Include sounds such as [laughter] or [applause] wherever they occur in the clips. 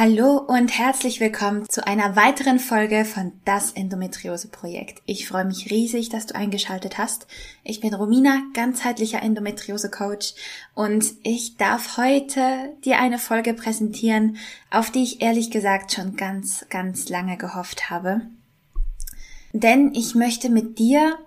Hallo und herzlich willkommen zu einer weiteren Folge von Das Endometriose Projekt. Ich freue mich riesig, dass du eingeschaltet hast. Ich bin Romina, ganzheitlicher Endometriose Coach und ich darf heute dir eine Folge präsentieren, auf die ich ehrlich gesagt schon ganz, ganz lange gehofft habe. Denn ich möchte mit dir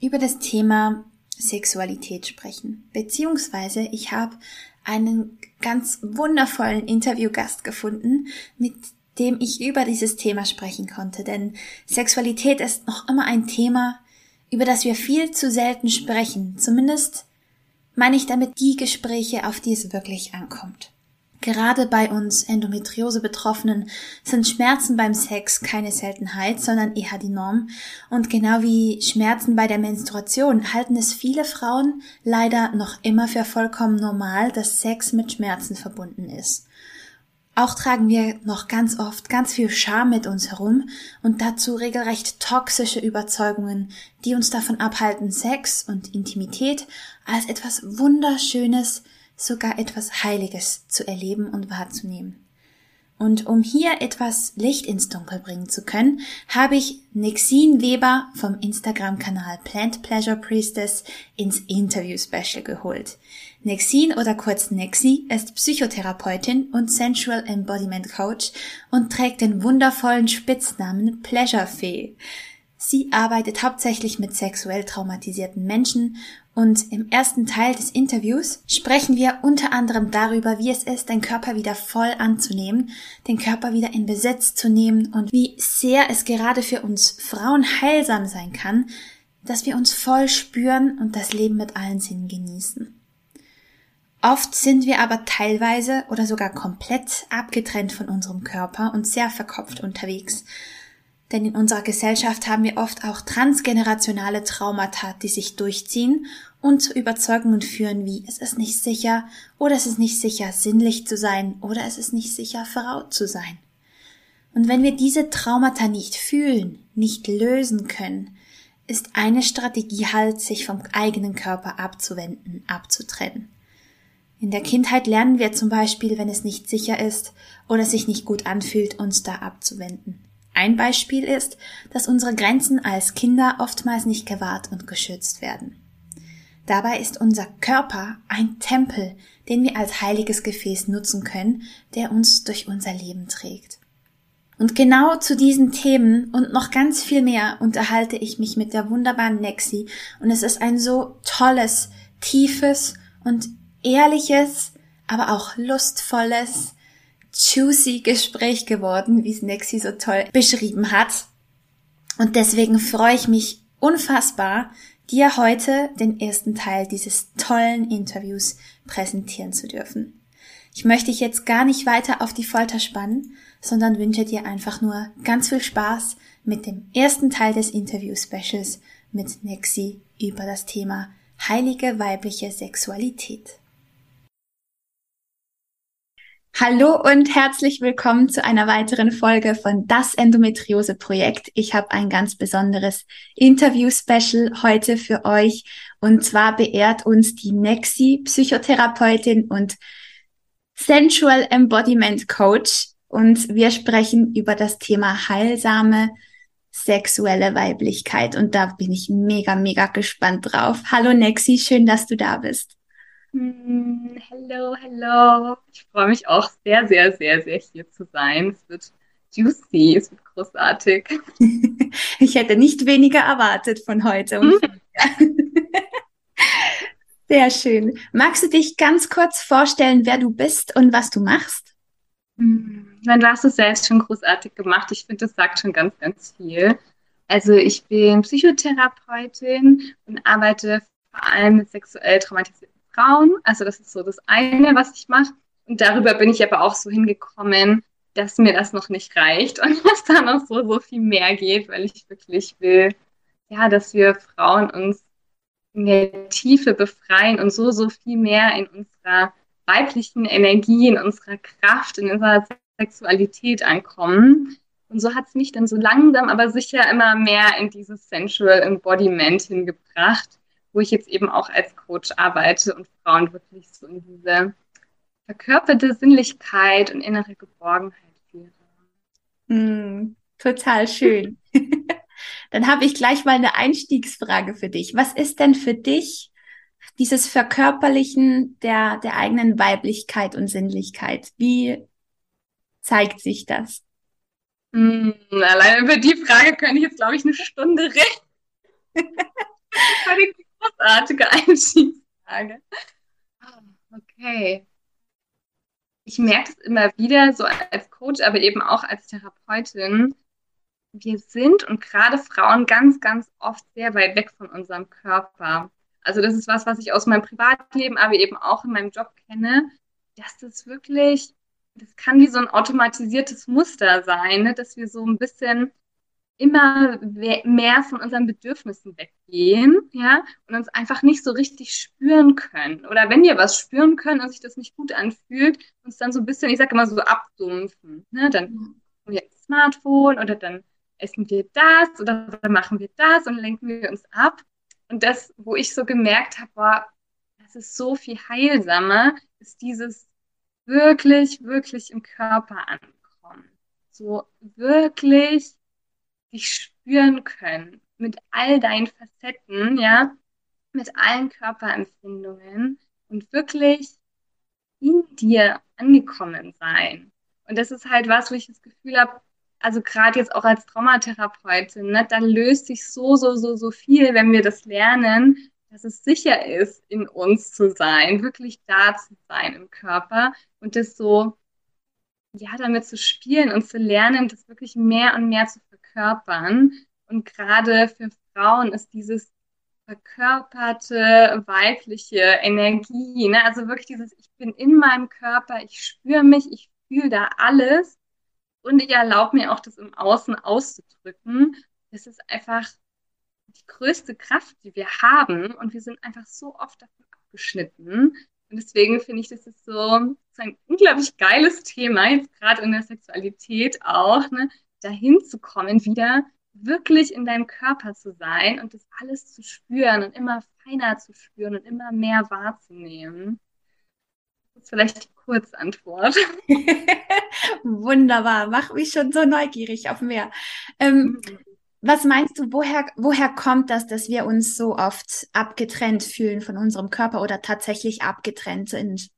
über das Thema Sexualität sprechen. Beziehungsweise ich habe einen ganz wundervollen Interviewgast gefunden, mit dem ich über dieses Thema sprechen konnte. Denn Sexualität ist noch immer ein Thema, über das wir viel zu selten sprechen. Zumindest meine ich damit die Gespräche, auf die es wirklich ankommt. Gerade bei uns Endometriose-Betroffenen sind Schmerzen beim Sex keine Seltenheit, sondern eher die Norm. Und genau wie Schmerzen bei der Menstruation halten es viele Frauen leider noch immer für vollkommen normal, dass Sex mit Schmerzen verbunden ist. Auch tragen wir noch ganz oft ganz viel Scham mit uns herum und dazu regelrecht toxische Überzeugungen, die uns davon abhalten, Sex und Intimität als etwas Wunderschönes, sogar etwas Heiliges zu erleben und wahrzunehmen. Und um hier etwas Licht ins Dunkel bringen zu können, habe ich Nixine Weber vom Instagram-Kanal Plant Pleasure Priestess ins Interview-Special geholt. Nexine oder kurz Nexi ist Psychotherapeutin und Sensual Embodiment Coach und trägt den wundervollen Spitznamen Pleasure Fee. Sie arbeitet hauptsächlich mit sexuell traumatisierten Menschen und im ersten Teil des Interviews sprechen wir unter anderem darüber, wie es ist, den Körper wieder voll anzunehmen, den Körper wieder in Besitz zu nehmen und wie sehr es gerade für uns Frauen heilsam sein kann, dass wir uns voll spüren und das Leben mit allen Sinnen genießen. Oft sind wir aber teilweise oder sogar komplett abgetrennt von unserem Körper und sehr verkopft unterwegs denn in unserer Gesellschaft haben wir oft auch transgenerationale Traumata, die sich durchziehen und zu Überzeugungen führen wie es ist nicht sicher oder es ist nicht sicher sinnlich zu sein oder es ist nicht sicher Frau zu sein. Und wenn wir diese Traumata nicht fühlen, nicht lösen können, ist eine Strategie halt, sich vom eigenen Körper abzuwenden, abzutrennen. In der Kindheit lernen wir zum Beispiel, wenn es nicht sicher ist oder sich nicht gut anfühlt, uns da abzuwenden. Ein Beispiel ist, dass unsere Grenzen als Kinder oftmals nicht gewahrt und geschützt werden. Dabei ist unser Körper ein Tempel, den wir als heiliges Gefäß nutzen können, der uns durch unser Leben trägt. Und genau zu diesen Themen und noch ganz viel mehr unterhalte ich mich mit der wunderbaren Nexi und es ist ein so tolles, tiefes und ehrliches, aber auch lustvolles, juicy Gespräch geworden, wie es Nexi so toll beschrieben hat. Und deswegen freue ich mich unfassbar, dir heute den ersten Teil dieses tollen Interviews präsentieren zu dürfen. Ich möchte dich jetzt gar nicht weiter auf die Folter spannen, sondern wünsche dir einfach nur ganz viel Spaß mit dem ersten Teil des Interview-Specials mit Nexi über das Thema heilige weibliche Sexualität. Hallo und herzlich willkommen zu einer weiteren Folge von Das Endometriose Projekt. Ich habe ein ganz besonderes Interview-Special heute für euch und zwar beehrt uns die Nexi, Psychotherapeutin und Sensual Embodiment Coach und wir sprechen über das Thema heilsame sexuelle Weiblichkeit und da bin ich mega, mega gespannt drauf. Hallo Nexi, schön, dass du da bist. Hm, hello, hello. Ich freue mich auch sehr, sehr, sehr, sehr hier zu sein. Es wird juicy, es wird großartig. [laughs] Ich hätte nicht weniger erwartet von heute. Hm? [laughs] Sehr schön. Magst du dich ganz kurz vorstellen, wer du bist und was du machst? Hm, du hast es selbst schon großartig gemacht. Ich finde, das sagt schon ganz, ganz viel. Also ich bin Psychotherapeutin und arbeite vor allem mit sexuell traumatisierten Frauen. Also das ist so das eine, was ich mache. Und darüber bin ich aber auch so hingekommen, dass mir das noch nicht reicht und [laughs] dass da noch so, so viel mehr geht, weil ich wirklich will, ja, dass wir Frauen uns in der Tiefe befreien und so, so viel mehr in unserer weiblichen Energie, in unserer Kraft, in unserer Sexualität ankommen. Und so hat es mich dann so langsam, aber sicher immer mehr in dieses Sensual Embodiment hingebracht, wo ich jetzt eben auch als Coach arbeite und Frauen wirklich so in diese verkörperte Sinnlichkeit und innere Geborgenheit führe. Mm, total schön. [laughs] Dann habe ich gleich mal eine Einstiegsfrage für dich. Was ist denn für dich dieses Verkörperlichen der, der eigenen Weiblichkeit und Sinnlichkeit? Wie zeigt sich das? Mm, allein über die Frage könnte ich jetzt, glaube ich, eine Stunde reden. [laughs] großartige [laughs] Einstiegsfrage. Ah, okay. Ich merke es immer wieder, so als Coach, aber eben auch als Therapeutin, wir sind und gerade Frauen ganz, ganz oft sehr weit weg von unserem Körper. Also das ist was, was ich aus meinem Privatleben, aber eben auch in meinem Job kenne, dass das wirklich, das kann wie so ein automatisiertes Muster sein, ne? dass wir so ein bisschen immer mehr von unseren Bedürfnissen weggehen, ja, und uns einfach nicht so richtig spüren können. Oder wenn wir was spüren können und sich das nicht gut anfühlt, uns dann so ein bisschen, ich sage immer so abdumpfen, ne, dann haben wir das Smartphone oder dann essen wir das oder dann machen wir das und lenken wir uns ab. Und das, wo ich so gemerkt habe, war, das ist so viel heilsamer, ist dieses wirklich, wirklich im Körper ankommen. So wirklich dich spüren können mit all deinen Facetten, ja, mit allen Körperempfindungen und wirklich in dir angekommen sein. Und das ist halt was, wo ich das Gefühl habe, also gerade jetzt auch als Traumatherapeutin, ne, da löst sich so, so, so, so viel, wenn wir das lernen, dass es sicher ist, in uns zu sein, wirklich da zu sein im Körper und das so, ja, damit zu spielen und zu lernen, das wirklich mehr und mehr zu verkörpern. Und gerade für Frauen ist dieses verkörperte weibliche Energie, ne? also wirklich dieses, ich bin in meinem Körper, ich spüre mich, ich fühle da alles und ich erlaube mir auch, das im Außen auszudrücken. Das ist einfach die größte Kraft, die wir haben. Und wir sind einfach so oft davon abgeschnitten. Und deswegen finde ich, das ist so, so ein unglaublich geiles Thema, jetzt gerade in der Sexualität auch, ne, dahin zu kommen, wieder wirklich in deinem Körper zu sein und das alles zu spüren und immer feiner zu spüren und immer mehr wahrzunehmen. Das ist vielleicht die Kurzantwort. [laughs] Wunderbar, mach mich schon so neugierig auf mehr. Ähm, mhm. Was meinst du, woher, woher kommt das, dass wir uns so oft abgetrennt fühlen von unserem Körper oder tatsächlich abgetrennt sind?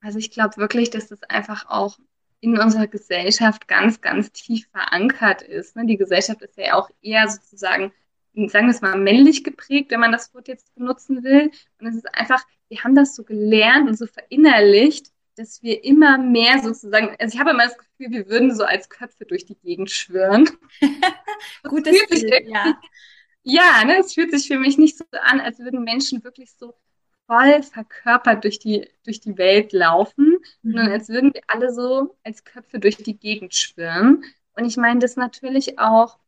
Also ich glaube wirklich, dass das einfach auch in unserer Gesellschaft ganz, ganz tief verankert ist. Ne? Die Gesellschaft ist ja auch eher sozusagen, sagen wir es mal, männlich geprägt, wenn man das Wort jetzt benutzen will. Und es ist einfach, wir haben das so gelernt und so verinnerlicht, dass wir immer mehr sozusagen, also ich habe immer das Gefühl, wir würden so als Köpfe durch die Gegend schwören. [laughs] Gutes Bild, ja. Ja, ne, es fühlt sich für mich nicht so an, als würden Menschen wirklich so voll verkörpert durch die, durch die Welt laufen, mhm. sondern als würden wir alle so als Köpfe durch die Gegend schwirren. Und ich meine das natürlich auch,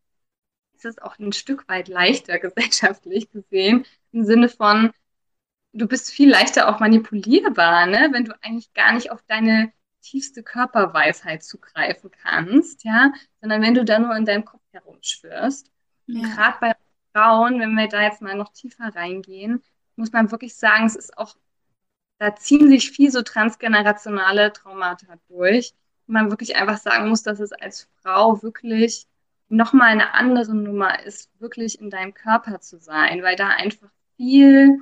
es ist auch ein Stück weit leichter [laughs] gesellschaftlich gesehen, im Sinne von, du bist viel leichter auch manipulierbar, ne? wenn du eigentlich gar nicht auf deine tiefste Körperweisheit zugreifen kannst, ja, sondern wenn du da nur in deinem Kopf herumschwirrst. Ja. Gerade bei Frauen, wenn wir da jetzt mal noch tiefer reingehen, muss man wirklich sagen, es ist auch, da ziehen sich viel so transgenerationale Traumata durch. Und man wirklich einfach sagen muss, dass es als Frau wirklich nochmal eine andere Nummer ist, wirklich in deinem Körper zu sein, weil da einfach viel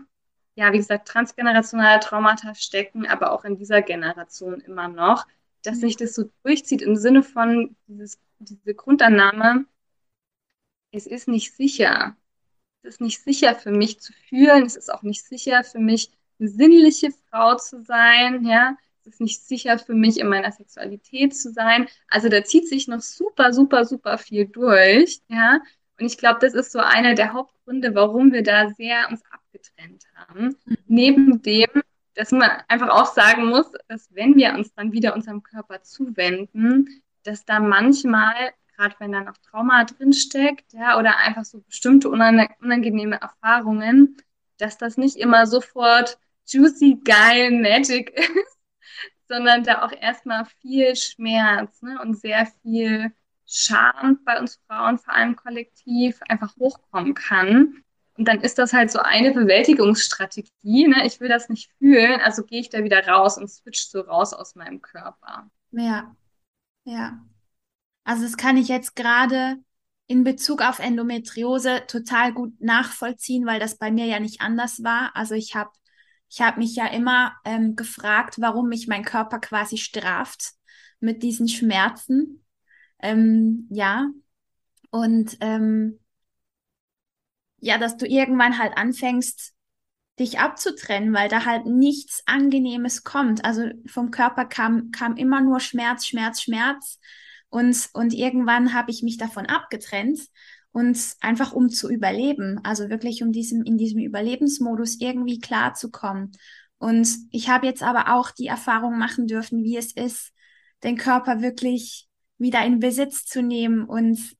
ja, wie gesagt, transgenerationale Traumata stecken, aber auch in dieser Generation immer noch, dass sich das so durchzieht im Sinne von dieses, diese Grundannahme, es ist nicht sicher. Es ist nicht sicher für mich zu fühlen, es ist auch nicht sicher für mich, eine sinnliche Frau zu sein, ja. Es ist nicht sicher für mich, in meiner Sexualität zu sein. Also da zieht sich noch super, super, super viel durch, ja. Und ich glaube, das ist so einer der Hauptgründe, warum wir da sehr uns abgetrennt haben. Mhm. Neben dem, dass man einfach auch sagen muss, dass wenn wir uns dann wieder unserem Körper zuwenden, dass da manchmal, gerade wenn da noch Trauma drinsteckt, ja, oder einfach so bestimmte unangenehme Erfahrungen, dass das nicht immer sofort juicy, geil, magic [laughs] ist, sondern da auch erstmal viel Schmerz ne, und sehr viel Scham bei uns Frauen, vor allem kollektiv, einfach hochkommen kann. Und dann ist das halt so eine Bewältigungsstrategie. Ne? Ich will das nicht fühlen, also gehe ich da wieder raus und switch so raus aus meinem Körper. Ja, ja. Also das kann ich jetzt gerade in Bezug auf Endometriose total gut nachvollziehen, weil das bei mir ja nicht anders war. Also ich habe ich hab mich ja immer ähm, gefragt, warum mich mein Körper quasi straft mit diesen Schmerzen. Ähm, ja. Und ähm, ja, dass du irgendwann halt anfängst, dich abzutrennen, weil da halt nichts Angenehmes kommt. Also vom Körper kam, kam immer nur Schmerz, Schmerz, Schmerz. Und, und irgendwann habe ich mich davon abgetrennt und einfach um zu überleben, also wirklich um diesem, in diesem Überlebensmodus irgendwie klarzukommen. Und ich habe jetzt aber auch die Erfahrung machen dürfen, wie es ist, den Körper wirklich wieder in Besitz zu nehmen und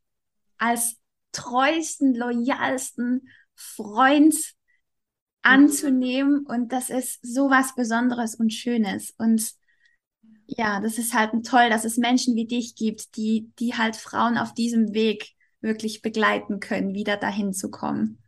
als treuesten, loyalsten Freund anzunehmen. Und das ist so was Besonderes und Schönes. Und ja, das ist halt toll, dass es Menschen wie dich gibt, die, die halt Frauen auf diesem Weg wirklich begleiten können, wieder dahin zu kommen.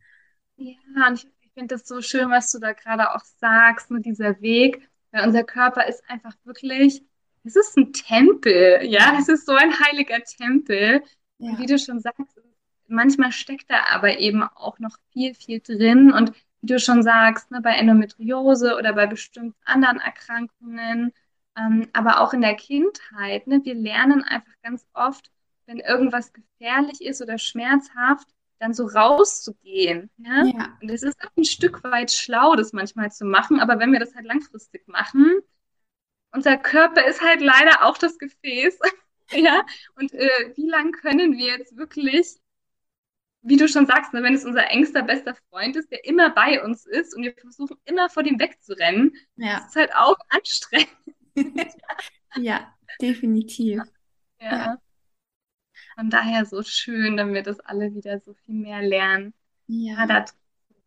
Ja, und ich, ich finde das so schön, was du da gerade auch sagst, mit dieser Weg, weil unser Körper ist einfach wirklich, es ist ein Tempel, ja, es ist so ein heiliger Tempel. Ja. Und wie du schon sagst, manchmal steckt da aber eben auch noch viel, viel drin. Und wie du schon sagst, ne, bei Endometriose oder bei bestimmten anderen Erkrankungen, ähm, aber auch in der Kindheit. Ne? Wir lernen einfach ganz oft, wenn irgendwas gefährlich ist oder schmerzhaft, dann so rauszugehen. Ja? ja? Und es ist auch ein Stück weit schlau, das manchmal zu machen, aber wenn wir das halt langfristig machen, unser Körper ist halt leider auch das Gefäß. [laughs] ja, und äh, wie lange können wir jetzt wirklich, wie du schon sagst, ne, wenn es unser engster, bester Freund ist, der immer bei uns ist und wir versuchen immer vor dem wegzurennen, ja. das ist halt auch [laughs] anstrengend. [laughs] ja, definitiv. Ja. ja. Von daher so schön, wenn wir das alle wieder so viel mehr lernen. Ja. Da zu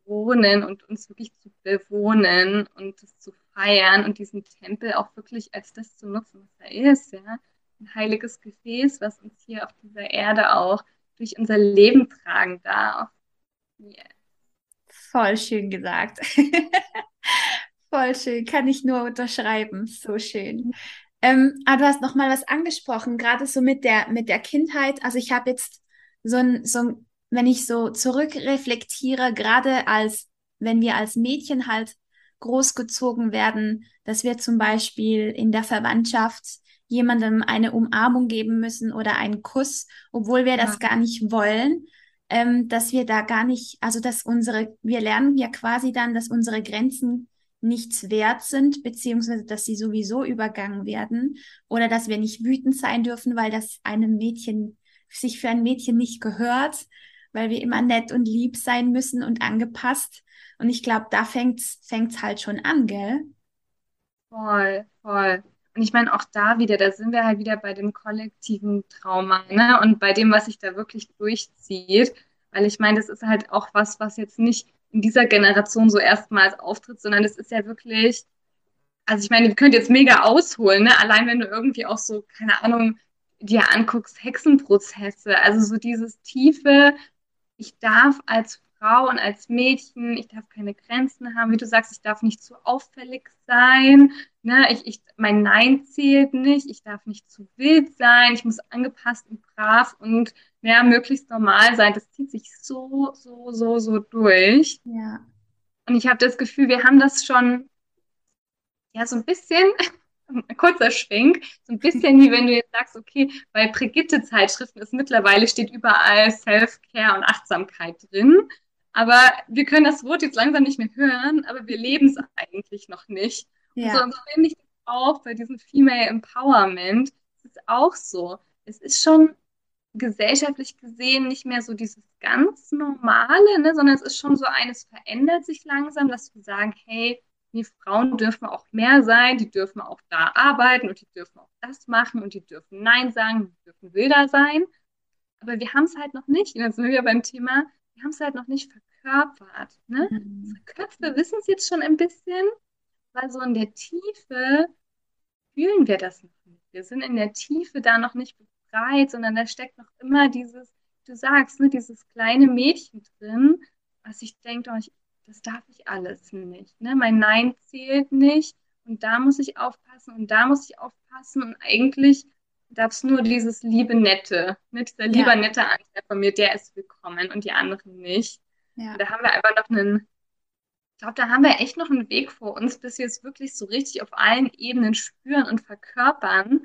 wohnen und uns wirklich zu bewohnen und das zu feiern und diesen Tempel auch wirklich als das zu nutzen, was er ist, ja. Ein heiliges Gefäß, was uns hier auf dieser Erde auch durch unser Leben tragen darf. Yeah. Voll schön gesagt. [laughs] Voll schön, kann ich nur unterschreiben. So schön. Ähm, aber du hast noch mal was angesprochen, gerade so mit der mit der Kindheit. Also ich habe jetzt so ein, so ein, wenn ich so zurückreflektiere, gerade als wenn wir als Mädchen halt großgezogen werden, dass wir zum Beispiel in der Verwandtschaft jemandem eine Umarmung geben müssen oder einen Kuss, obwohl wir ja. das gar nicht wollen, ähm, dass wir da gar nicht, also dass unsere, wir lernen ja quasi dann, dass unsere Grenzen nichts wert sind, beziehungsweise dass sie sowieso übergangen werden oder dass wir nicht wütend sein dürfen, weil das einem Mädchen sich für ein Mädchen nicht gehört, weil wir immer nett und lieb sein müssen und angepasst. Und ich glaube, da fängt's fängt's halt schon an, gell? Voll, voll. Und ich meine, auch da wieder, da sind wir halt wieder bei dem kollektiven Trauma, ne? Und bei dem, was sich da wirklich durchzieht. Weil ich meine, das ist halt auch was, was jetzt nicht in dieser Generation so erstmals auftritt, sondern es ist ja wirklich, also ich meine, wir könnt jetzt mega ausholen, ne? allein wenn du irgendwie auch so, keine Ahnung, dir anguckst, Hexenprozesse, also so dieses tiefe, ich darf als Frau und als Mädchen, ich darf keine Grenzen haben, wie du sagst, ich darf nicht zu auffällig sein, ne? ich, ich, mein Nein zählt nicht, ich darf nicht zu wild sein, ich muss angepasst und brav und ja, möglichst normal sein. Das zieht sich so, so, so, so durch. Ja. Und ich habe das Gefühl, wir haben das schon, ja, so ein bisschen, ein [laughs] kurzer Schwenk, so ein bisschen wie wenn du jetzt sagst, okay, bei Brigitte-Zeitschriften ist mittlerweile steht überall Self-Care und Achtsamkeit drin. Aber wir können das Wort jetzt langsam nicht mehr hören, aber wir leben es eigentlich noch nicht. Ja. Und so, finde ich auch bei diesem Female Empowerment. Es ist auch so. Es ist schon gesellschaftlich gesehen nicht mehr so dieses ganz Normale, ne, sondern es ist schon so eines verändert sich langsam, dass wir sagen, hey, die Frauen dürfen auch mehr sein, die dürfen auch da arbeiten und die dürfen auch das machen und die dürfen Nein sagen, die dürfen wilder sein. aber wir haben es halt noch nicht. Und dann sind wir beim Thema, wir haben es halt noch nicht verkörpert. Ne? Mhm. Unsere Köpfe wissen es jetzt schon ein bisschen, weil so in der Tiefe fühlen wir das noch nicht. Wir sind in der Tiefe da noch nicht befreit, sondern da steckt noch immer dieses, du sagst, ne, dieses kleine Mädchen drin, was ich denke, oh, ich, das darf ich alles nicht. Ne? Mein Nein zählt nicht und da muss ich aufpassen und da muss ich aufpassen und eigentlich darf es nur dieses liebe Nette, ne? dieser lieber Ja. nette Anteil von mir, der ist willkommen und die anderen nicht. Ja. Da haben wir einfach noch einen, ich glaube, da haben wir echt noch einen Weg vor uns, bis wir es wirklich so richtig auf allen Ebenen spüren und verkörpern,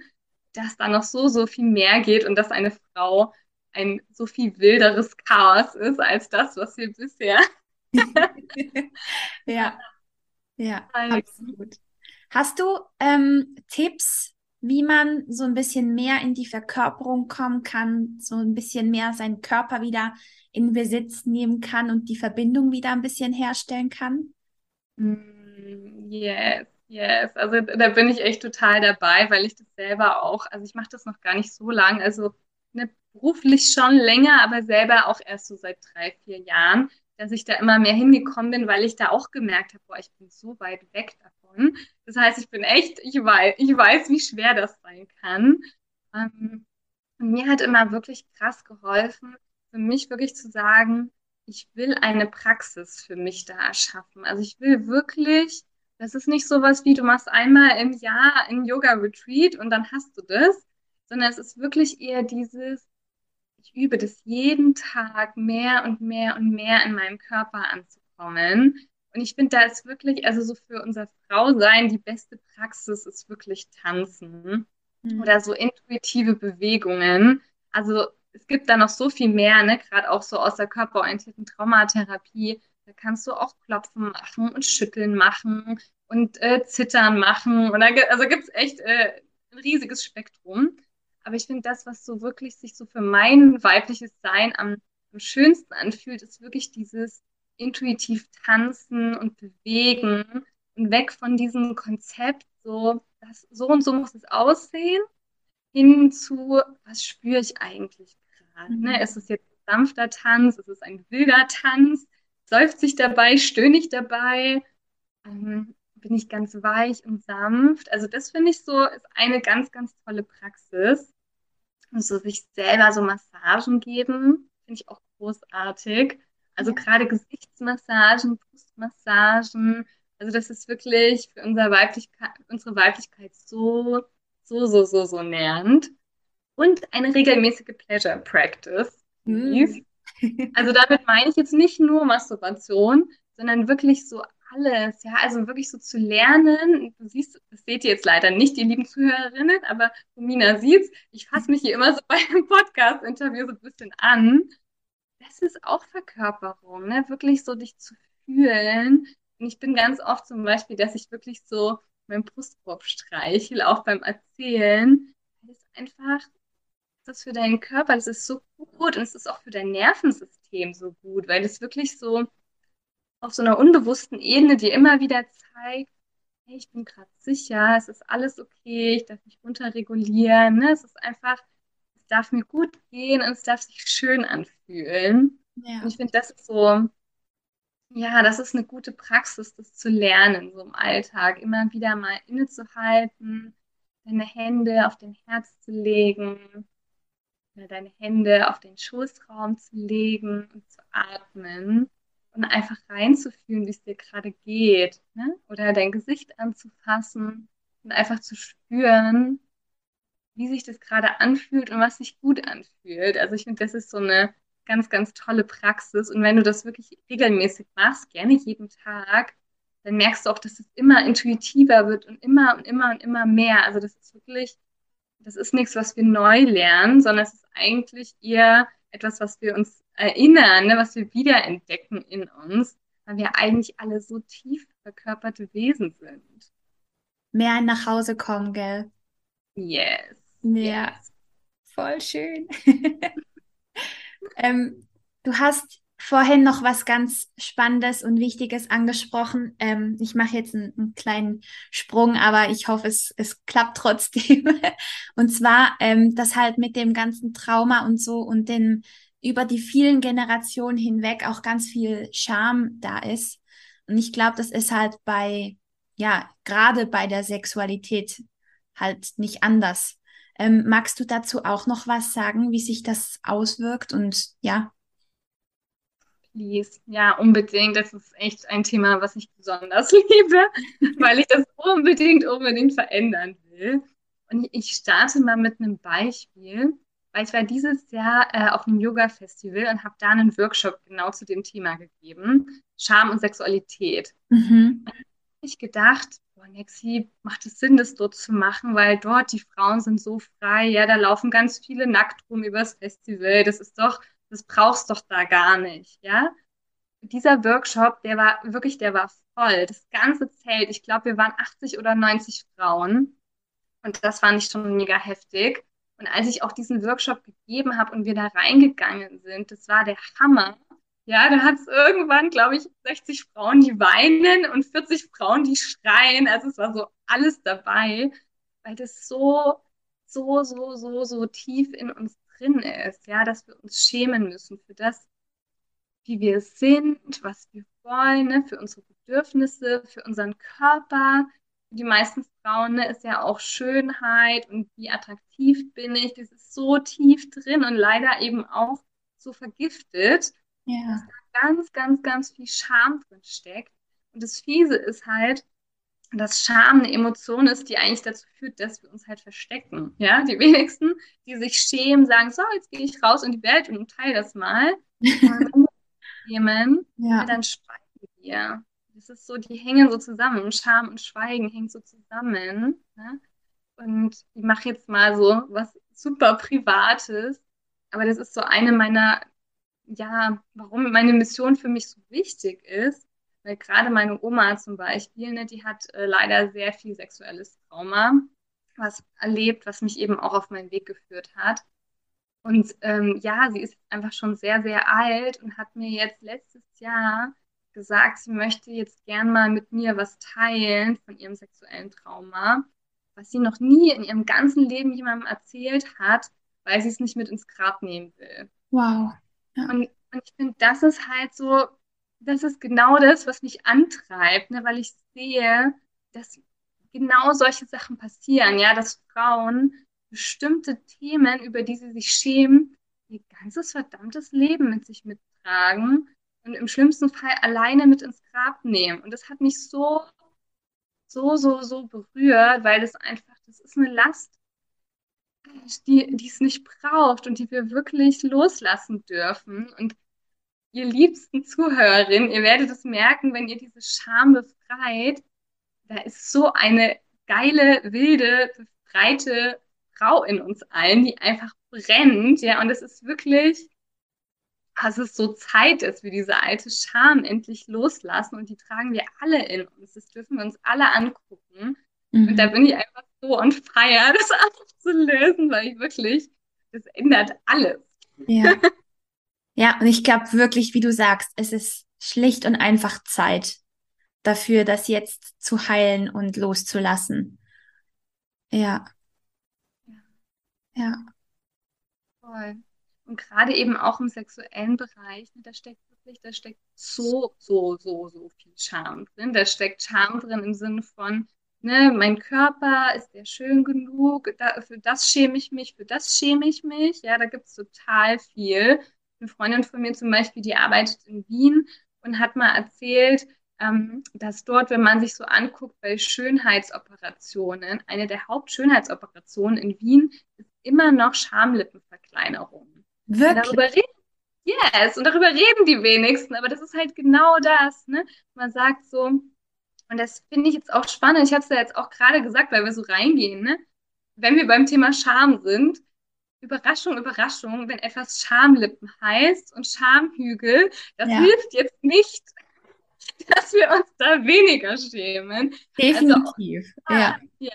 dass da noch so, so viel mehr geht und dass eine Frau ein so viel wilderes Chaos ist als das, was wir bisher [laughs] Ja, ja, absolut. Hast du ähm, Tipps, wie man so ein bisschen mehr in die Verkörperung kommen kann, so ein bisschen mehr seinen Körper wieder in Besitz nehmen kann und die Verbindung wieder ein bisschen herstellen kann? Mm, Yes, yes. Also da bin ich echt total dabei, weil ich das selber auch, also ich mache das noch gar nicht so lang, also ne, beruflich schon länger, aber selber auch erst so seit drei, vier Jahren, dass ich da immer mehr hingekommen bin, weil ich da auch gemerkt habe, boah, ich bin so weit weg davon. Das heißt, ich bin echt, ich weiß, ich weiß, wie schwer das sein kann. Ähm, und mir hat immer wirklich krass geholfen, für mich wirklich zu sagen, ich will eine Praxis für mich da erschaffen. Also ich will wirklich, das ist nicht sowas wie, du machst einmal im Jahr ein Yoga-Retreat und dann hast du das, sondern es ist wirklich eher dieses, ich übe das jeden Tag mehr und mehr und mehr in meinem Körper anzukommen. Und ich finde, da ist wirklich, also so für unser Frausein, die beste Praxis ist wirklich Tanzen Hm. oder so intuitive Bewegungen. Also es gibt da noch so viel mehr, ne? Gerade auch so aus der körperorientierten Traumatherapie. Da kannst du auch Klopfen machen und Schütteln machen und äh, Zittern machen. Und da, also gibt es echt äh, ein riesiges Spektrum. Aber ich finde, das, was so wirklich sich so für mein weibliches Sein am, am schönsten anfühlt, ist wirklich dieses intuitiv tanzen und bewegen und weg von diesem Konzept, so, das, so und so muss es aussehen hin zu, was spüre ich eigentlich gerade? Ne? Mhm. Ist es jetzt ein sanfter Tanz? Ist es ein wilder Tanz? Seufze ich dabei? Stöhne ich dabei? Ähm, bin ich ganz weich und sanft? Also das finde ich so, ist eine ganz, ganz tolle Praxis. Und so sich selber so Massagen geben, finde ich auch großartig. Also Ja. gerade Gesichtsmassagen, Brustmassagen, also das ist wirklich für unser Weiblichkeit, unsere Weiblichkeit so, so, so, so, so nährend. Und eine regelmäßige Pleasure Practice. Hm. Also damit meine ich jetzt nicht nur Masturbation, sondern wirklich so alles, ja, also wirklich so zu lernen. Du siehst, das seht ihr jetzt leider nicht, ihr lieben Zuhörerinnen, aber Romina sieht's. Ich fasse mich hier immer so [laughs] bei einem Podcast-Interview so ein bisschen an. Das ist auch Verkörperung, ne? Wirklich so dich zu fühlen. Und ich bin ganz oft zum Beispiel, dass ich wirklich so meinen Brustkorb streichel, auch beim Erzählen. Das ist einfach das ist für deinen Körper, das ist so gut und es ist auch für dein Nervensystem so gut, weil es wirklich so auf so einer unbewussten Ebene dir immer wieder zeigt, hey, ich bin gerade sicher, es ist alles okay, ich darf mich runterregulieren, ne? Es ist einfach, darf mir gut gehen und es darf sich schön anfühlen. Und Ja. ich finde, das ist so, ja, das ist eine gute Praxis, das zu lernen, so im Alltag, immer wieder mal innezuhalten, deine Hände auf den Herz zu legen, deine Hände auf den Schoßraum zu legen und zu atmen und einfach reinzufühlen, wie es dir gerade geht, ne? Oder dein Gesicht anzufassen und einfach zu spüren, wie sich das gerade anfühlt und was sich gut anfühlt. Also ich finde, das ist so eine ganz, ganz tolle Praxis. Und wenn du das wirklich regelmäßig machst, gerne jeden Tag, dann merkst du auch, dass es immer intuitiver wird und immer und immer und immer mehr. Also das ist wirklich, das ist nichts, was wir neu lernen, sondern es ist eigentlich eher etwas, was wir uns erinnern, ne, was wir wiederentdecken in uns, weil wir eigentlich alle so tief verkörperte Wesen sind. Mehr nach Hause kommen, gell? Yes. Ja, voll schön. [laughs] Ähm, du hast vorhin noch was ganz Spannendes und Wichtiges angesprochen. Ähm, ich mache jetzt einen, einen, kleinen Sprung, aber ich hoffe, es, es klappt trotzdem. [laughs] und zwar, ähm, dass halt mit dem ganzen Trauma und so und den über die vielen Generationen hinweg auch ganz viel Scham da ist. Und ich glaube, das ist halt bei, ja, gerade bei der Sexualität halt nicht anders. Ähm, magst du dazu auch noch was sagen, wie sich das auswirkt und ja? Please. Ja, unbedingt. Das ist echt ein Thema, was ich besonders [laughs] liebe, weil ich das unbedingt, unbedingt verändern will. Und ich starte mal mit einem Beispiel, weil ich war dieses Jahr äh, auf einem Yoga-Festival und habe da einen Workshop genau zu dem Thema gegeben, Scham und Sexualität. Mhm. Und ich gedacht, boah, Nexi, macht es Sinn, das dort zu machen, weil dort die Frauen sind so frei, ja, da laufen ganz viele nackt rum übers Festival, das ist doch, das brauchst doch da gar nicht, ja. Dieser Workshop, der war wirklich, der war voll, das ganze Zelt, ich glaube, wir waren 80 oder 90 Frauen und das fand ich schon mega heftig. Und als ich auch diesen Workshop gegeben habe und wir da reingegangen sind, das war der Hammer. Ja, da hat es irgendwann, glaube ich, 60 Frauen, die weinen und 40 Frauen, die schreien. Also es war so alles dabei, weil das so, so, so, so, so tief in uns drin ist, ja, dass wir uns schämen müssen für das, wie wir sind, was wir wollen, ne, für unsere Bedürfnisse, für unseren Körper, die meisten Frauen ne, ist ja auch Schönheit und wie attraktiv bin ich. Das ist so tief drin und leider eben auch so vergiftet, ja. dass da ganz, ganz, ganz viel Scham drin steckt. Und das Fiese ist halt, dass Scham eine Emotion ist, die eigentlich dazu führt, dass wir uns halt verstecken. Ja, die wenigsten, die sich schämen, sagen, so, jetzt gehe ich raus in die Welt und teile das mal. [laughs] Und dann, ja. dann schweigen wir. Das ist so, die hängen so zusammen. Scham und Schweigen hängen so zusammen. Ne? Und ich mache jetzt mal so was super Privates. Aber das ist so eine meiner, ja, warum meine Mission für mich so wichtig ist. Weil gerade meine Oma zum Beispiel, ne, die hat äh, leider sehr viel sexuelles Trauma, was erlebt, was mich eben auch auf meinen Weg geführt hat. Und ähm, ja, sie ist einfach schon sehr, sehr alt und hat mir jetzt letztes Jahr gesagt, sie möchte jetzt gern mal mit mir was teilen von ihrem sexuellen Trauma, was sie noch nie in ihrem ganzen Leben jemandem erzählt hat, weil sie es nicht mit ins Grab nehmen will. Wow. Und, und ich finde, das ist halt so, das ist genau das, was mich antreibt, ne? weil ich sehe, dass genau solche Sachen passieren, ja, dass Frauen bestimmte Themen, über die sie sich schämen, ihr ganzes verdammtes Leben mit sich mittragen und im schlimmsten Fall alleine mit ins Grab nehmen. Und das hat mich so, so, so, so berührt, weil das einfach, das ist eine Last, die, die es nicht braucht und die wir wirklich loslassen dürfen. Und ihr liebsten Zuhörerinnen, ihr werdet es merken, wenn ihr diese Scham befreit, da ist so eine geile, wilde, befreite Frau in uns allen, die einfach brennt, ja, und es ist wirklich, dass es so Zeit ist, wir diese alte Scham endlich loslassen und die tragen wir alle in uns. Das dürfen wir uns alle angucken. Mhm. Und da bin ich einfach so on fire, [laughs] das einfach zu lösen, weil ich wirklich, das ändert alles. Ja. Ja, und ich glaube wirklich, wie du sagst, es ist schlicht und einfach Zeit dafür, das jetzt zu heilen und loszulassen. Ja. Ja. Voll. Und gerade eben auch im sexuellen Bereich, ne, da steckt wirklich, da steckt so, so, so, so viel Charme drin. Da steckt Charme drin im Sinne von, ne, mein Körper, ist der schön genug? Da, für das schäme ich mich, für das schäme ich mich. Ja, da gibt es total viel. Eine Freundin von mir zum Beispiel, die arbeitet in Wien und hat mal erzählt, ähm, dass dort, wenn man sich so anguckt, bei Schönheitsoperationen, eine der Hauptschönheitsoperationen in Wien ist immer noch Schamlippenverkleinerung. Wirklich? Und darüber reden, yes, und darüber reden die wenigsten, aber das ist halt genau das. Ne? Man sagt so, und das finde ich jetzt auch spannend, ich habe es ja jetzt auch gerade gesagt, weil wir so reingehen, ne? wenn wir beim Thema Scham sind, Überraschung, Überraschung, wenn etwas Schamlippen heißt und Schamhügel, das ja. hilft jetzt nicht, [laughs] dass wir uns da weniger schämen. Definitiv, also, ja. ja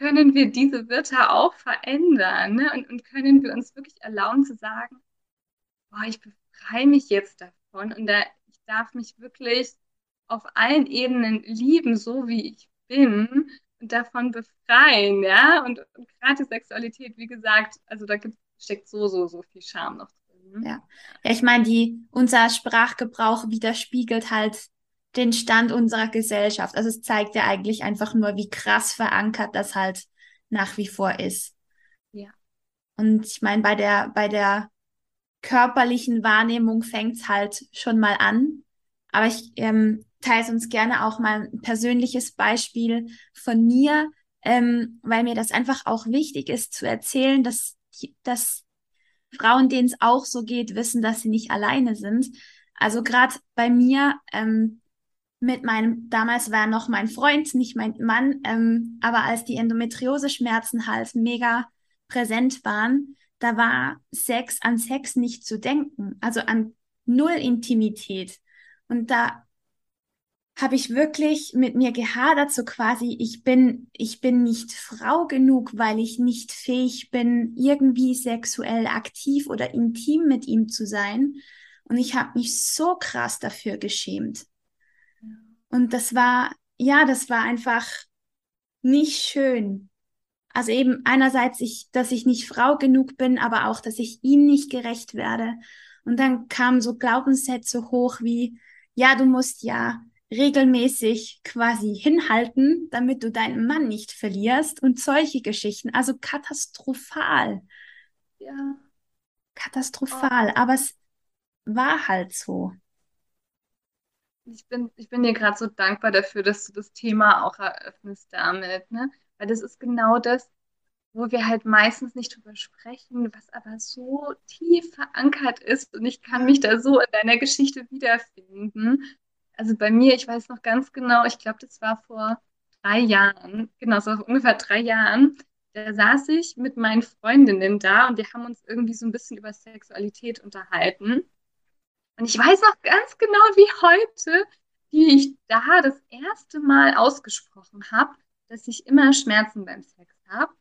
können wir diese Wörter auch verändern ne? und, und können wir uns wirklich erlauben zu sagen, boah, ich befreie mich jetzt davon und da, ich darf mich wirklich auf allen Ebenen lieben, so wie ich bin und davon befreien, ja. Und, und gerade Sexualität, wie gesagt, also da gibt, steckt so, so, so viel Scham noch drin. Ja, ja ich meine, die, unser Sprachgebrauch widerspiegelt halt den Stand unserer Gesellschaft. Also es zeigt ja eigentlich einfach nur, wie krass verankert das halt nach wie vor ist. Ja. Und ich meine, bei der, bei der körperlichen Wahrnehmung fängt's halt schon mal an. Aber ich ähm, teile uns gerne auch mal ein persönliches Beispiel von mir, ähm, weil mir das einfach auch wichtig ist zu erzählen, dass, dass Frauen, denen es auch so geht, wissen, dass sie nicht alleine sind. Also gerade bei mir ähm, mit meinem, damals war noch mein Freund, nicht mein Mann, ähm, aber als die Endometriose-Schmerzen halt mega präsent waren, da war Sex an Sex nicht zu denken, also an null Intimität. Und da habe ich wirklich mit mir gehadert, so quasi, ich bin, ich bin nicht Frau genug, weil ich nicht fähig bin, irgendwie sexuell aktiv oder intim mit ihm zu sein. Und ich habe mich so krass dafür geschämt. Und das war, ja, das war einfach nicht schön. Also eben einerseits, ich, dass ich nicht Frau genug bin, aber auch, dass ich ihm nicht gerecht werde. Und dann kamen so Glaubenssätze hoch wie, ja, du musst ja regelmäßig quasi hinhalten, damit du deinen Mann nicht verlierst und solche Geschichten. Also katastrophal. Ja. Katastrophal. Oh. Aber es war halt so ich bin, ich bin dir gerade so dankbar dafür, dass du das Thema auch eröffnest damit, ne? Weil das ist genau das, wo wir halt meistens nicht drüber sprechen, was aber so tief verankert ist. Und ich kann mich da so in deiner Geschichte wiederfinden. Also bei mir, ich weiß noch ganz genau, ich glaube, das war vor drei Jahren, genau, so ungefähr drei Jahren, da saß ich mit meinen Freundinnen da und wir haben uns irgendwie so ein bisschen über Sexualität unterhalten. Und ich weiß noch ganz genau wie heute, wie ich da das erste Mal ausgesprochen habe, dass ich immer Schmerzen beim Sex habe.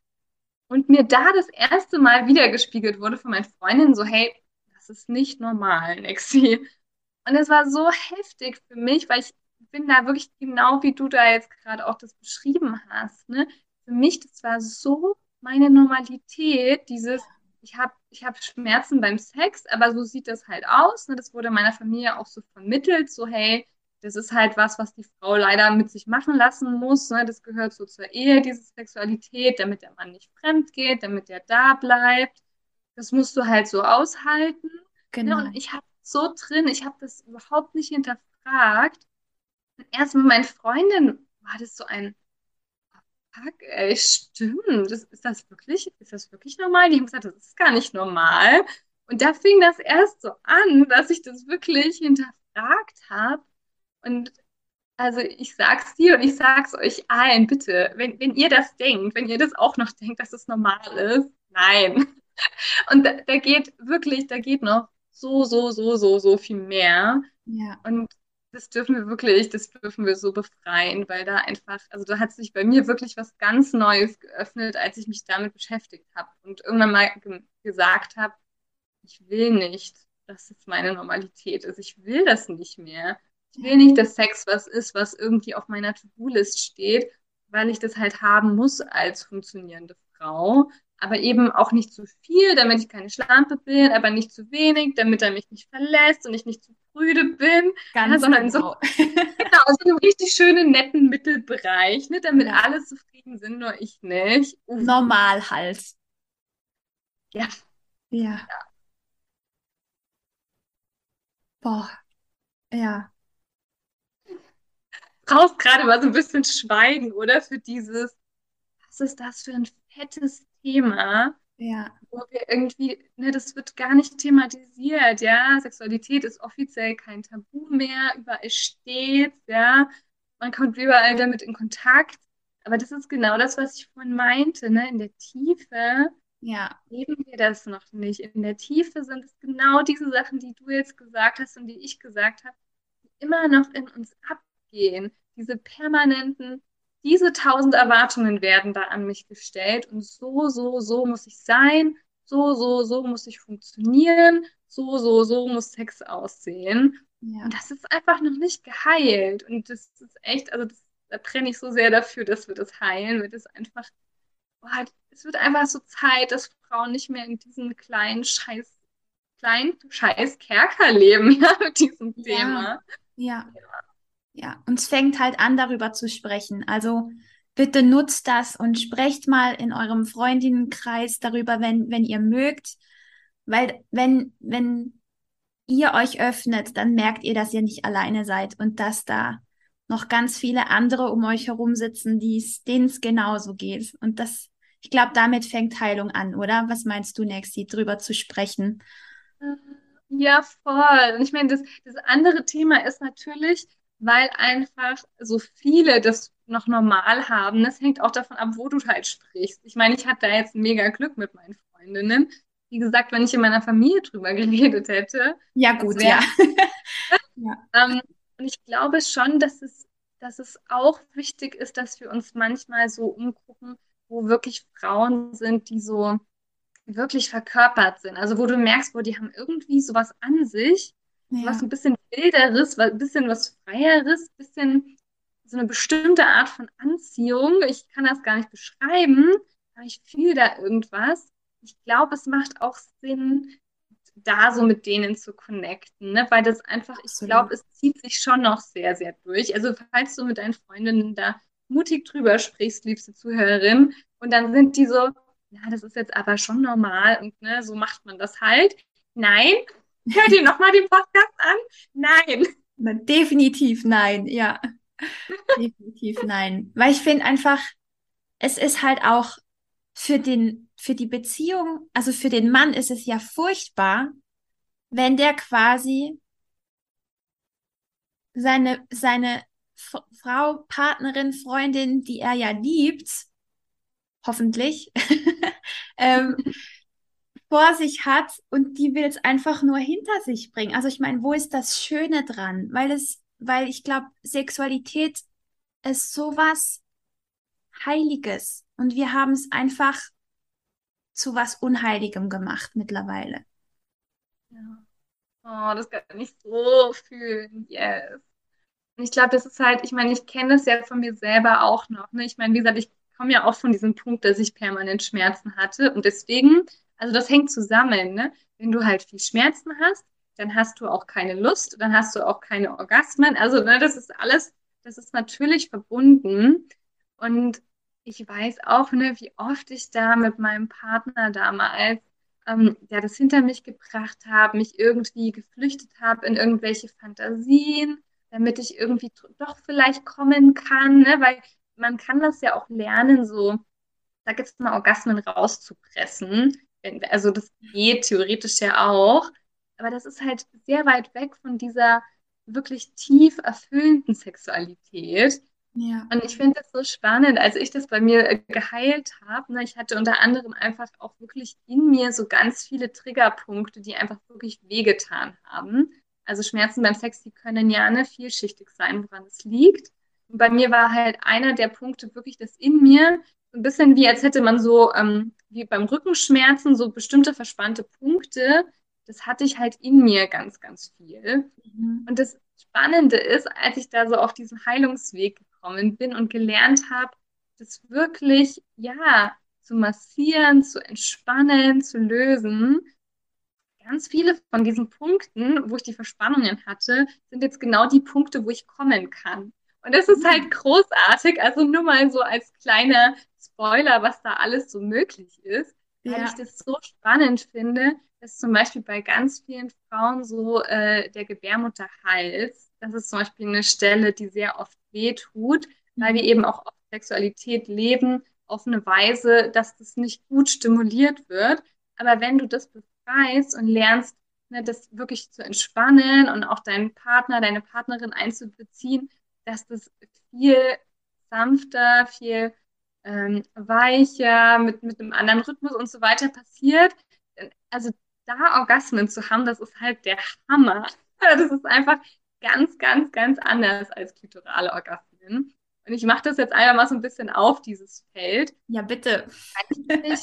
Und mir da das erste Mal wiedergespiegelt wurde von meinen Freundinnen, so, hey, das ist nicht normal, Nexi. Und es war so heftig für mich, weil ich bin da wirklich genau wie du da jetzt gerade auch das beschrieben hast. Ne? Für mich, das war so meine Normalität, dieses, ich habe ich hab Schmerzen beim Sex, aber so sieht das halt aus. Ne? Das wurde meiner Familie auch so vermittelt, so hey, das ist halt was, was die Frau leider mit sich machen lassen muss. Ne? Das gehört so zur Ehe, diese Sexualität, damit der Mann nicht fremd geht, damit der da bleibt. Das musst du halt so aushalten. Genau. Ne? Und ich habe so drin, ich habe das überhaupt nicht hinterfragt. Erst mit meinen Freundinnen war das so ein fuck, ey, stimmt. Das, ist das wirklich, ist das wirklich normal? Die haben gesagt, das ist gar nicht normal. Und da fing das erst so an, dass ich das wirklich hinterfragt habe. Und also ich sag's dir und ich sag's euch allen, bitte, wenn, wenn ihr das denkt, wenn ihr das auch noch denkt, dass es das normal ist, nein. [laughs] Und da, da geht wirklich, da geht noch so, so, so, so, so viel mehr. Ja. Und das dürfen wir wirklich, das dürfen wir so befreien, weil da einfach, also da hat sich bei mir wirklich was ganz Neues geöffnet, als ich mich damit beschäftigt habe und irgendwann mal ge gesagt habe, ich will nicht, dass es meine Normalität ist. Ich will das nicht mehr. Ich will nicht, dass Sex was ist, was irgendwie auf meiner To-Do-List steht, weil ich das halt haben muss als funktionierende Frau aber eben auch nicht zu viel, damit ich keine Schlampe bin, aber nicht zu wenig, damit er mich nicht verlässt und ich nicht zu prüde bin, Ganz ja, sondern [laughs] genau. so, genau, so einem richtig schönen, netten Mittelbereich, ne, damit ja. alle zufrieden sind, nur ich nicht. Uff. Normal halt. Ja. Ja. ja. Boah. Ja. Brauchst gerade mal so ein bisschen Schweigen, oder? Für dieses, was ist das für ein fettes Thema, ja. wo wir irgendwie, ne, das wird gar nicht thematisiert, ja. Sexualität ist offiziell kein Tabu mehr, überall steht, ja. Man kommt überall damit in Kontakt. Aber das ist genau das, was ich vorhin meinte, ne? In der Tiefe ja. leben wir das noch nicht. In der Tiefe sind es genau diese Sachen, die du jetzt gesagt hast und die ich gesagt habe, die immer noch in uns abgehen. Diese permanenten diese tausend Erwartungen werden da an mich gestellt und so, so, so muss ich sein, so, so, so muss ich funktionieren, so, so, so muss Sex aussehen. Ja. Und das ist einfach noch nicht geheilt. Und das ist echt, also das, da trenne ich so sehr dafür, dass wir das heilen, weil das einfach, boah, es wird einfach so Zeit, dass Frauen nicht mehr in diesen kleinen Scheiß, kleinen Scheiß Kerker leben, [laughs] ja, mit diesem. Thema. Ja. Ja. Und es fängt halt an, darüber zu sprechen. Also bitte nutzt das und sprecht mal in eurem Freundinnenkreis darüber, wenn, wenn ihr mögt. Weil wenn, wenn ihr euch öffnet, dann merkt ihr, dass ihr nicht alleine seid und dass da noch ganz viele andere um euch herum sitzen, denen es genauso geht. Und das, ich glaube, damit fängt Heilung an, oder? Was meinst du, Nexi, drüber zu sprechen? Ja, voll. Und ich meine, das, das andere Thema ist natürlich, weil einfach so viele das noch normal haben. Das hängt auch davon ab, wo du halt sprichst. Ich meine, ich hatte da jetzt mega Glück mit meinen Freundinnen. Wie gesagt, wenn ich in meiner Familie drüber [laughs] geredet hätte, Ja, gut, ja. [laughs] Ja. Ähm, und ich glaube schon, dass es, dass es auch wichtig ist, dass wir uns manchmal so umgucken, wo wirklich Frauen sind, die so wirklich verkörpert sind. Also wo du merkst, wo die haben irgendwie sowas an sich, was Ja. ein bisschen wilderes, was- ein bisschen was freieres, ein bisschen so eine bestimmte Art von Anziehung. Ich kann das gar nicht beschreiben, aber ich fühle da irgendwas. Ich glaube, es macht auch Sinn, da so mit denen zu connecten, ne? Weil das einfach, ich glaube, es zieht sich schon noch sehr, sehr durch. Also falls du mit deinen Freundinnen da mutig drüber sprichst, liebste Zuhörerin, und dann sind die so, ja, das ist jetzt aber schon normal und ne, so macht man das halt. Nein, hör dir nochmal den Podcast an. Nein. Na, Definitiv nein, ja. [laughs] Definitiv nein. Weil ich finde einfach, es ist halt auch für den, für die Beziehung, also für den Mann ist es ja furchtbar, wenn der quasi seine, seine F Frau, Partnerin, Freundin, die er ja liebt, hoffentlich, [laughs] ähm, [laughs] vor sich hat und die will es einfach nur hinter sich bringen. Also ich meine, wo ist das Schöne dran? Weil es, weil ich glaube, Sexualität ist sowas Heiliges und wir haben es einfach zu was Unheiligem gemacht mittlerweile. Ja. Oh, das kann ich so fühlen. Yes. Und ich glaube, das ist halt, ich meine, ich kenne das ja von mir selber auch noch. Ne? Ich meine, wie gesagt, ich komme ja auch von diesem Punkt, dass ich permanent Schmerzen hatte. Und deswegen, also das hängt zusammen, ne? Wenn du halt viel Schmerzen hast, dann hast du auch keine Lust, dann hast du auch keine Orgasmen. Also, ne, das ist alles, das ist natürlich verbunden. Und ich weiß auch, ne, wie oft ich da mit meinem Partner damals, ähm, der das hinter mich gebracht habe, mich irgendwie geflüchtet habe in irgendwelche Fantasien damit ich irgendwie doch vielleicht kommen kann, ne? Weil man kann das ja auch lernen, so, sag jetzt mal, Orgasmen rauszupressen. Also das geht theoretisch ja auch, aber das ist halt sehr weit weg von dieser wirklich tief erfüllenden Sexualität. Ja. Und ich finde das so spannend, als ich das bei mir äh, geheilt habe. Ne, ich hatte unter anderem einfach auch wirklich in mir so ganz viele Triggerpunkte, die einfach wirklich wehgetan haben. Also Schmerzen beim Sex, die können ja ne, vielschichtig sein, woran es liegt. Und bei mir war halt einer der Punkte wirklich das in mir, ein bisschen wie als hätte man so, ähm, wie beim Rückenschmerzen, so bestimmte verspannte Punkte. Das hatte ich halt in mir ganz, ganz viel. Mhm. Und das Spannende ist, als ich da so auf diesen Heilungsweg gekommen bin und gelernt habe, das wirklich, ja, zu massieren, zu entspannen, zu lösen. Ganz viele von diesen Punkten, wo ich die Verspannungen hatte, sind jetzt genau die Punkte, wo ich kommen kann. Und das ist halt großartig. Also nur mal so als kleiner Spoiler, was da alles so möglich ist, weil Ja. ich das so spannend finde, dass zum Beispiel bei ganz vielen Frauen so äh, der Gebärmutterhals, das ist zum Beispiel eine Stelle, die sehr oft wehtut, weil wir Mhm. eben auch oft Sexualität leben auf eine Weise, dass das nicht gut stimuliert wird. Aber wenn du das befreist und lernst, ne, das wirklich zu entspannen und auch deinen Partner, deine Partnerin einzubeziehen, dass das viel sanfter, viel ähm, weicher, mit, mit einem anderen Rhythmus und so weiter passiert. Also da Orgasmen zu haben, das ist halt der Hammer. [laughs] Das ist einfach ganz, ganz, ganz anders als klitorale Orgasmen. Und ich mache das jetzt einfach mal so ein bisschen auf, dieses Feld. Ja, bitte. [laughs]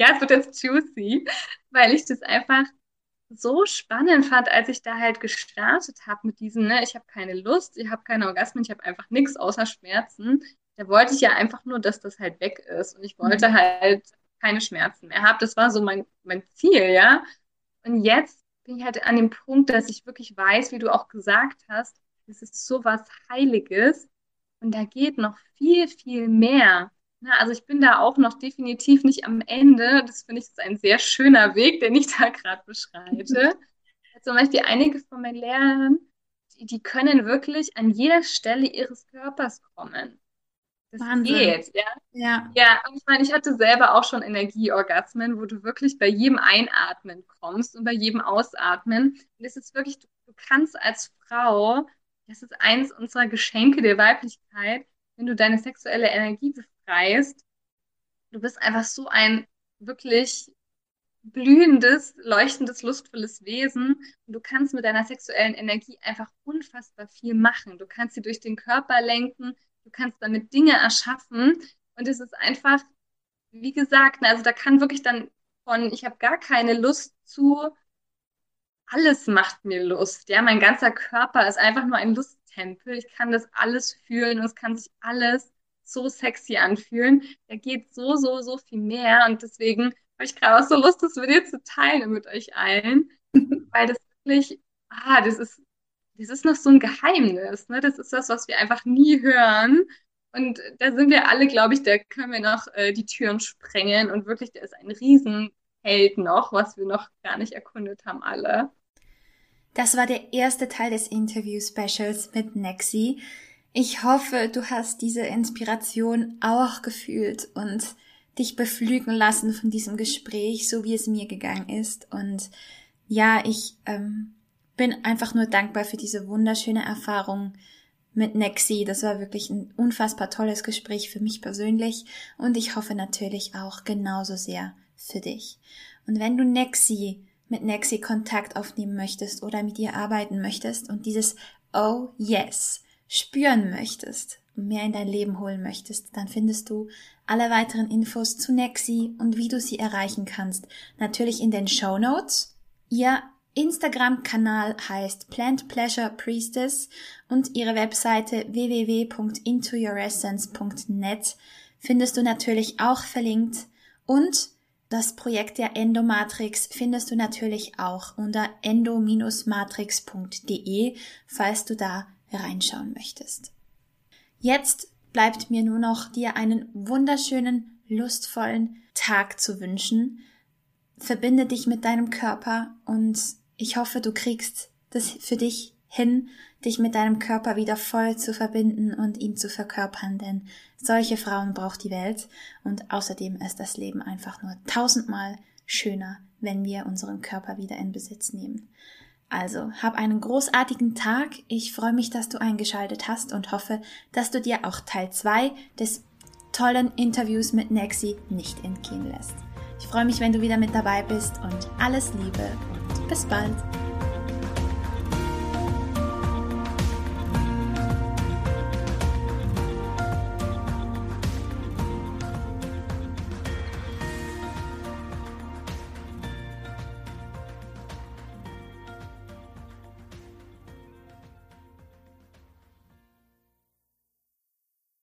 Ja, es wird jetzt juicy, weil ich das einfach so spannend fand, als ich da halt gestartet habe mit diesem, ne, ich habe keine Lust, ich habe keine Orgasmen, ich habe einfach nichts außer Schmerzen. Da wollte ich ja einfach nur, dass das halt weg ist. Und ich wollte mhm. halt keine Schmerzen mehr haben. Das war so mein, mein Ziel, ja. Und jetzt bin ich halt an dem Punkt, dass ich wirklich weiß, wie du auch gesagt hast, es ist so was Heiliges und da geht noch viel, viel mehr. also ich bin da auch noch definitiv nicht am Ende. Das finde ich ist ein sehr schöner Weg, den ich [laughs] da gerade beschreite. Zum Beispiel einige von meinen Lehrern, die, die können wirklich an jeder Stelle ihres Körpers kommen. Das Wahnsinn. geht, ja. Ja. Ja, ich meine, ich hatte selber auch schon Energieorgasmen, wo du wirklich bei jedem Einatmen kommst und bei jedem Ausatmen. Und es ist wirklich, du, du kannst als Frau, das ist eins unserer Geschenke der Weiblichkeit, wenn du deine sexuelle Energie befreist, du bist einfach so ein wirklich blühendes, leuchtendes, lustvolles Wesen und du kannst mit deiner sexuellen Energie einfach unfassbar viel machen. Du kannst sie durch den Körper lenken, du kannst damit Dinge erschaffen und es ist einfach, wie gesagt, also da kann wirklich dann von, ich habe gar keine Lust zu, alles macht mir Lust. Ja, mein ganzer Körper ist einfach nur ein Lusttempel. Ich kann das alles fühlen und es kann sich alles so sexy anfühlen. Da geht so, so, so viel mehr und deswegen habe ich gerade auch so Lust, das mit dir zu teilen mit euch allen, [laughs] weil das wirklich, ah, das ist das ist noch so ein Geheimnis. Ne? Das ist das, was wir einfach nie hören. Und da sind wir alle, glaube ich, da können wir noch äh, die Türen sprengen. Und wirklich, der ist ein Riesenheld noch, was wir noch gar nicht erkundet haben, alle. Das war der erste Teil des Interview-Specials mit Nexi. Ich hoffe, du hast diese Inspiration auch gefühlt und dich beflügen lassen von diesem Gespräch, so wie es mir gegangen ist. Und ja, ich ähm, bin einfach nur dankbar für diese wunderschöne Erfahrung mit Nexi. Das war wirklich ein unfassbar tolles Gespräch für mich persönlich und ich hoffe natürlich auch genauso sehr für dich. Und wenn du Nexi mit Nexi Kontakt aufnehmen möchtest oder mit ihr arbeiten möchtest und dieses Oh yes spüren möchtest und mehr in dein Leben holen möchtest, dann findest du alle weiteren Infos zu Nexi und wie du sie erreichen kannst, natürlich in den Show Notes. Ihr Instagram-Kanal heißt Plant Pleasure Priestess und ihre Webseite www.intoyouressence.net findest du natürlich auch verlinkt und das Projekt der Endomatrix findest du natürlich auch unter endo-matrix.de, falls du da reinschauen möchtest. Jetzt bleibt mir nur noch dir einen wunderschönen, lustvollen Tag zu wünschen. Verbinde dich mit deinem Körper und ich hoffe, du kriegst das für dich hin, dich mit deinem Körper wieder voll zu verbinden und ihn zu verkörpern, denn solche Frauen braucht die Welt und außerdem ist das Leben einfach nur tausendmal schöner, wenn wir unseren Körper wieder in Besitz nehmen. Also, hab einen großartigen Tag. Ich freue mich, dass du eingeschaltet hast und hoffe, dass du dir auch Teil 2 des tollen Interviews mit Nexi nicht entgehen lässt. Ich freue mich, wenn du wieder mit dabei bist und alles Liebe bis bald!